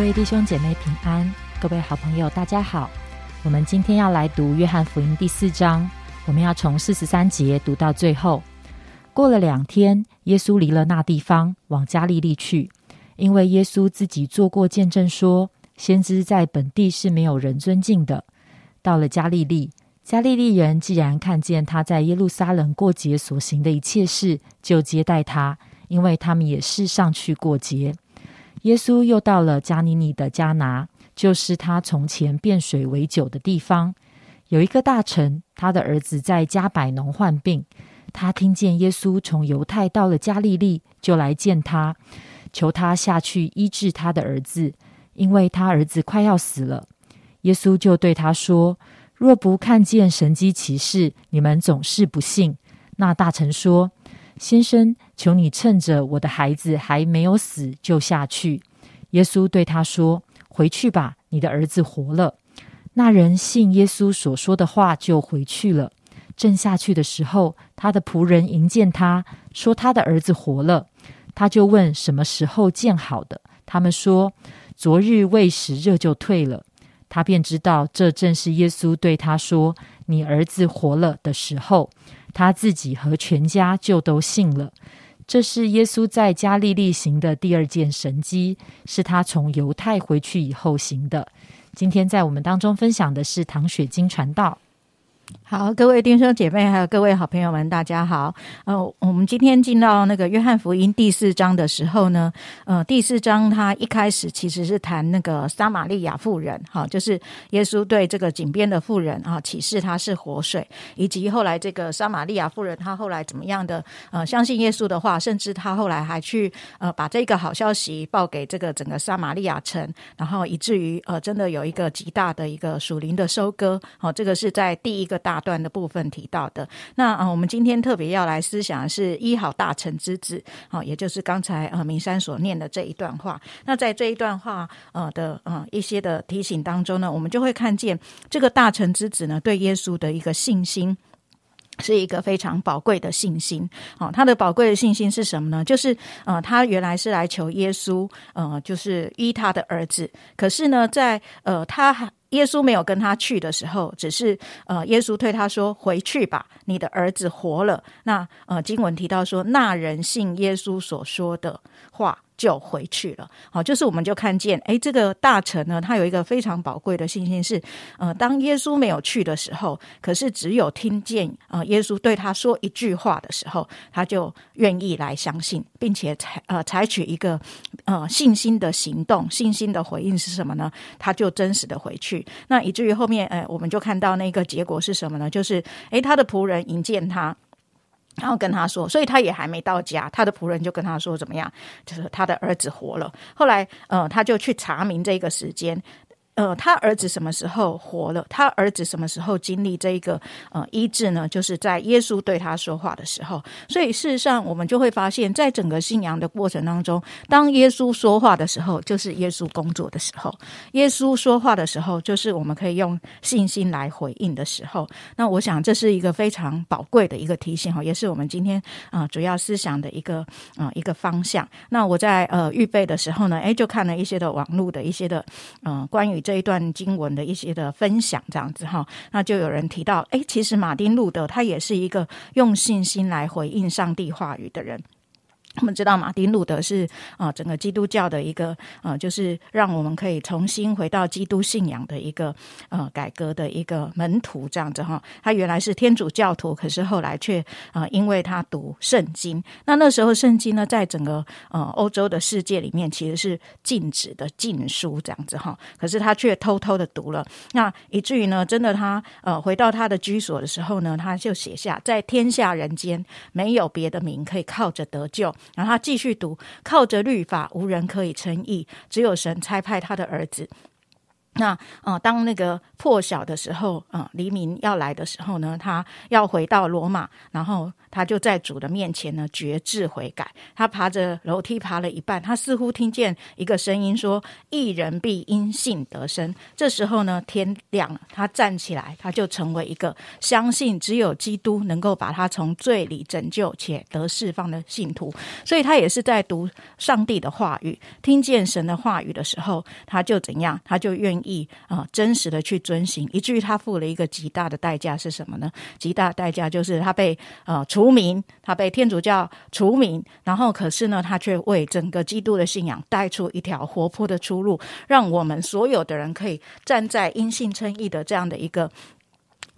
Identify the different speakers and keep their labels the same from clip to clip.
Speaker 1: 各位弟兄姐妹平安，各位好朋友大家好。我们今天要来读约翰福音第四章，我们要从四十三节读到最后。过了两天，耶稣离了那地方，往加利利去，因为耶稣自己做过见证说，先知在本地是没有人尊敬的。到了加利利，加利利人既然看见他在耶路撒冷过节所行的一切事，就接待他，因为他们也是上去过节。耶稣又到了加尼尼的加拿，就是他从前变水为酒的地方。有一个大臣，他的儿子在加百农患病。他听见耶稣从犹太到了加利利，就来见他，求他下去医治他的儿子，因为他儿子快要死了。耶稣就对他说：“若不看见神机骑士，你们总是不信。”那大臣说。先生，求你趁着我的孩子还没有死就下去。耶稣对他说：“回去吧，你的儿子活了。”那人信耶稣所说的话，就回去了。正下去的时候，他的仆人迎见他说：“他的儿子活了。”他就问什么时候见好的。他们说：“昨日未时热就退了。”他便知道这正是耶稣对他说：“你儿子活了”的时候。他自己和全家就都信了。这是耶稣在加利利行的第二件神迹，是他从犹太回去以后行的。今天在我们当中分享的是唐雪晶传道。
Speaker 2: 好，各位弟兄姐妹，还有各位好朋友们，大家好。呃，我们今天进到那个约翰福音第四章的时候呢，呃，第四章它一开始其实是谈那个撒玛利亚妇人，哈，就是耶稣对这个井边的妇人啊启示他是活水，以及后来这个撒玛利亚妇人她后来怎么样的呃相信耶稣的话，甚至她后来还去呃把这个好消息报给这个整个撒玛利亚城，然后以至于呃真的有一个极大的一个属灵的收割。好，这个是在第一个。大段的部分提到的，那啊，我们今天特别要来思想的是医好大臣之子，好，也就是刚才呃明山所念的这一段话。那在这一段话呃的呃一些的提醒当中呢，我们就会看见这个大臣之子呢对耶稣的一个信心，是一个非常宝贵的信心。好，他的宝贵的信心是什么呢？就是呃，他原来是来求耶稣，呃，就是医他的儿子，可是呢，在呃他还。耶稣没有跟他去的时候，只是呃，耶稣对他说：“回去吧，你的儿子活了。”那呃，经文提到说，那人信耶稣所说的话。就回去了，好，就是我们就看见，哎，这个大臣呢，他有一个非常宝贵的信心，是，呃，当耶稣没有去的时候，可是只有听见，呃，耶稣对他说一句话的时候，他就愿意来相信，并且采，呃，采取一个，呃，信心的行动，信心的回应是什么呢？他就真实的回去，那以至于后面，哎，我们就看到那个结果是什么呢？就是，哎，他的仆人迎见他。然后跟他说，所以他也还没到家，他的仆人就跟他说怎么样，就是他的儿子活了。后来，呃，他就去查明这个时间。呃，他儿子什么时候活了？他儿子什么时候经历这一个呃医治呢？就是在耶稣对他说话的时候。所以事实上，我们就会发现，在整个信仰的过程当中，当耶稣说话的时候，就是耶稣工作的时候；耶稣说话的时候，就是我们可以用信心来回应的时候。那我想，这是一个非常宝贵的一个提醒哈，也是我们今天啊主要思想的一个啊一个方向。那我在呃预备的时候呢，哎，就看了一些的网络的一些的嗯关于。这这一段经文的一些的分享，这样子哈，那就有人提到，哎，其实马丁路德他也是一个用信心来回应上帝话语的人。我们知道马丁路德是啊，整个基督教的一个呃，就是让我们可以重新回到基督信仰的一个呃改革的一个门徒这样子哈。他原来是天主教徒，可是后来却啊，因为他读圣经，那那时候圣经呢，在整个呃欧洲的世界里面其实是禁止的禁书这样子哈。可是他却偷偷的读了，那以至于呢，真的他呃回到他的居所的时候呢，他就写下在天下人间没有别的名可以靠着得救。然后他继续读，靠着律法无人可以称义，只有神差派他的儿子那啊，当那个破晓的时候，啊，黎明要来的时候呢，他要回到罗马，然后他就在主的面前呢，决志悔改。他爬着楼梯爬了一半，他似乎听见一个声音说：“一人必因信得生。”这时候呢，天亮了，他站起来，他就成为一个相信只有基督能够把他从罪里拯救且得释放的信徒。所以他也是在读上帝的话语，听见神的话语的时候，他就怎样，他就愿意意。啊，真实的去遵行，以至于他付了一个极大的代价是什么呢？极大的代价就是他被啊除名，他被天主教除名，然后可是呢，他却为整个基督的信仰带出一条活泼的出路，让我们所有的人可以站在因信称义的这样的一个。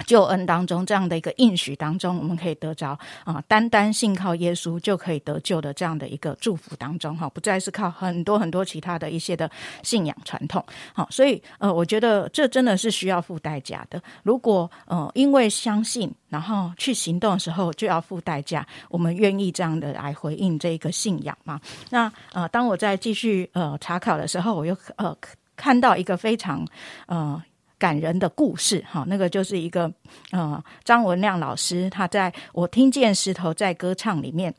Speaker 2: 救恩当中，这样的一个应许当中，我们可以得着啊，单单信靠耶稣就可以得救的这样的一个祝福当中，哈，不再是靠很多很多其他的一些的信仰传统，好，所以呃，我觉得这真的是需要付代价的。如果呃，因为相信，然后去行动的时候就要付代价，我们愿意这样的来回应这个信仰吗？那呃，当我在继续呃查考的时候，我又呃看到一个非常呃。感人的故事，哈，那个就是一个呃张文亮老师他在我听见石头在歌唱里面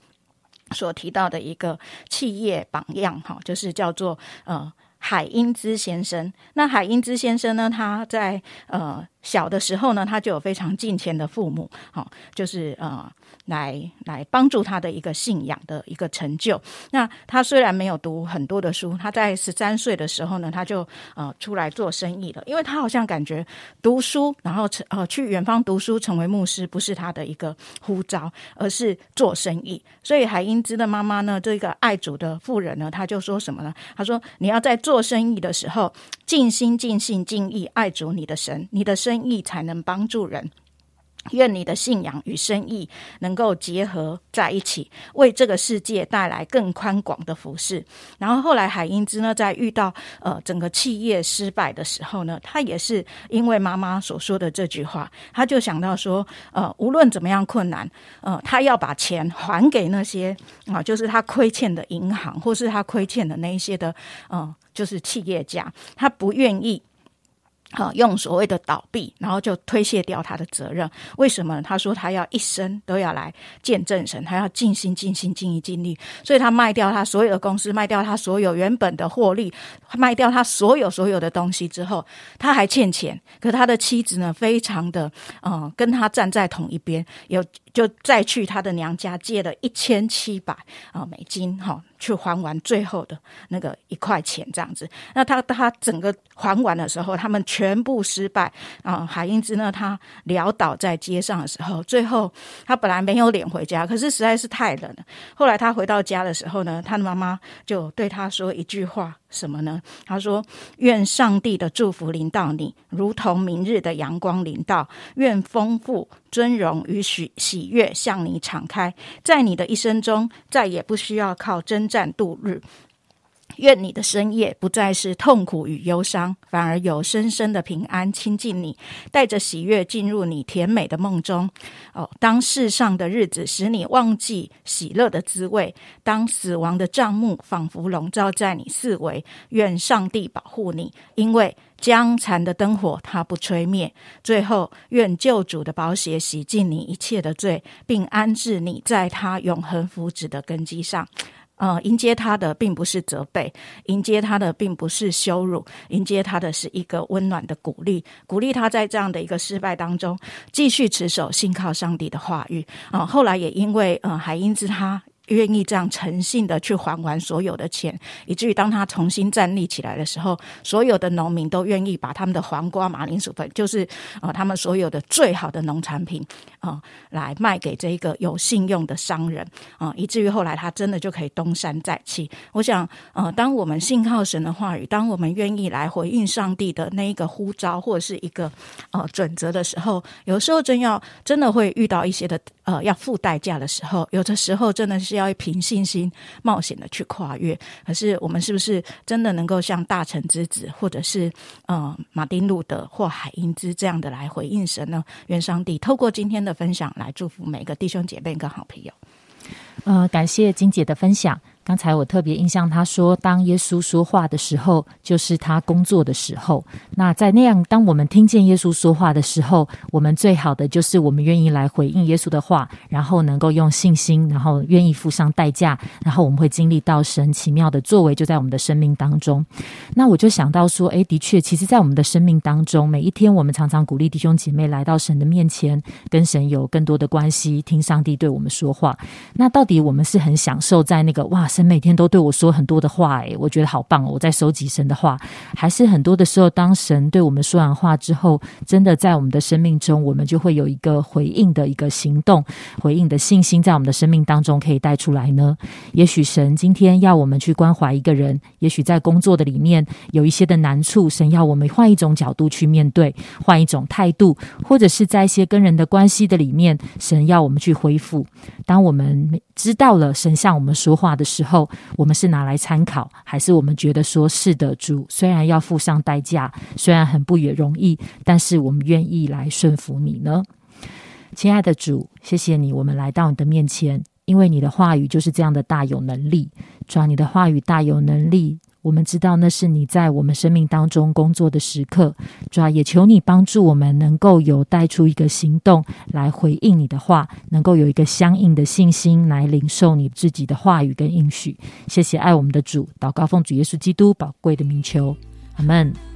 Speaker 2: 所提到的一个企业榜样，哈，就是叫做呃海英之先生。那海英之先生呢，他在呃。小的时候呢，他就有非常敬虔的父母，好，就是呃，来来帮助他的一个信仰的一个成就。那他虽然没有读很多的书，他在十三岁的时候呢，他就呃出来做生意了，因为他好像感觉读书，然后成呃去远方读书成为牧师不是他的一个呼召，而是做生意。所以海英之的妈妈呢，这个爱主的妇人呢，他就说什么呢？他说：“你要在做生意的时候，尽心、尽性、尽意爱主你的神，你的生。”意才能帮助人。愿你的信仰与生意能够结合在一起，为这个世界带来更宽广的服饰。然后后来海英之呢，在遇到呃整个企业失败的时候呢，他也是因为妈妈所说的这句话，他就想到说，呃，无论怎么样困难，呃，他要把钱还给那些啊，就是他亏欠的银行，或是他亏欠的那一些的，嗯，就是企业家，他不愿意。好，用所谓的倒闭，然后就推卸掉他的责任。为什么？他说他要一生都要来见证神，他要尽心尽心尽意尽力。所以他卖掉他所有的公司，卖掉他所有原本的获利，卖掉他所有所有的东西之后，他还欠钱。可他的妻子呢，非常的嗯，跟他站在同一边，有就再去他的娘家借了一千七百啊美金，哈。去还完最后的那个一块钱，这样子。那他他整个还完的时候，他们全部失败啊！海英兹呢，他潦倒在街上的时候，最后他本来没有脸回家，可是实在是太冷了。后来他回到家的时候呢，他的妈妈就对他说一句话。什么呢？他说：“愿上帝的祝福临到你，如同明日的阳光临到；愿丰富、尊荣与喜喜悦向你敞开，在你的一生中，再也不需要靠征战度日。”愿你的深夜不再是痛苦与忧伤，反而有深深的平安亲近你，带着喜悦进入你甜美的梦中。哦，当世上的日子使你忘记喜乐的滋味，当死亡的帐幕仿佛笼罩在你四围，愿上帝保护你，因为将残的灯火它不吹灭。最后，愿救主的宝血洗净你一切的罪，并安置你在他永恒福祉的根基上。呃，迎接他的并不是责备，迎接他的并不是羞辱，迎接他的是一个温暖的鼓励，鼓励他在这样的一个失败当中继续持守信靠上帝的话语啊。后来也因为呃海因之他。愿意这样诚信的去还完所有的钱，以至于当他重新站立起来的时候，所有的农民都愿意把他们的黄瓜、马铃薯粉，就是啊，他们所有的最好的农产品啊，来卖给这一个有信用的商人啊，以至于后来他真的就可以东山再起。我想，呃，当我们信靠神的话语，当我们愿意来回应上帝的那一个呼召或者是一个呃准则的时候，有时候真要真的会遇到一些的呃要付代价的时候，有的时候真的是。要凭信心冒险的去跨越，可是我们是不是真的能够像大成之子，或者是呃马丁路德或海因之这样的来回应神呢？愿上帝透过今天的分享来祝福每个弟兄姐妹跟好朋友。
Speaker 1: 呃，感谢金姐的分享。刚才我特别印象，他说，当耶稣说话的时候，就是他工作的时候。那在那样，当我们听见耶稣说话的时候，我们最好的就是我们愿意来回应耶稣的话，然后能够用信心，然后愿意付上代价，然后我们会经历到神奇妙的作为，就在我们的生命当中。那我就想到说，诶，的确，其实，在我们的生命当中，每一天我们常常鼓励弟兄姐妹来到神的面前，跟神有更多的关系，听上帝对我们说话。那到底我们是很享受在那个哇？神每天都对我说很多的话，诶，我觉得好棒哦！我在收集神的话，还是很多的时候，当神对我们说完话之后，真的在我们的生命中，我们就会有一个回应的一个行动，回应的信心，在我们的生命当中可以带出来呢。也许神今天要我们去关怀一个人，也许在工作的里面有一些的难处，神要我们换一种角度去面对，换一种态度，或者是在一些跟人的关系的里面，神要我们去恢复。当我们知道了神向我们说话的时候，后，我们是拿来参考，还是我们觉得说是的，主虽然要付上代价，虽然很不也容易，但是我们愿意来顺服你呢？亲爱的主，谢谢你，我们来到你的面前，因为你的话语就是这样的大有能力，主要你的话语大有能力。我们知道那是你在我们生命当中工作的时刻，主啊也求你帮助我们能够有带出一个行动来回应你的话，能够有一个相应的信心来领受你自己的话语跟应许。谢谢爱我们的主，祷告奉主耶稣基督宝贵的名求，阿门。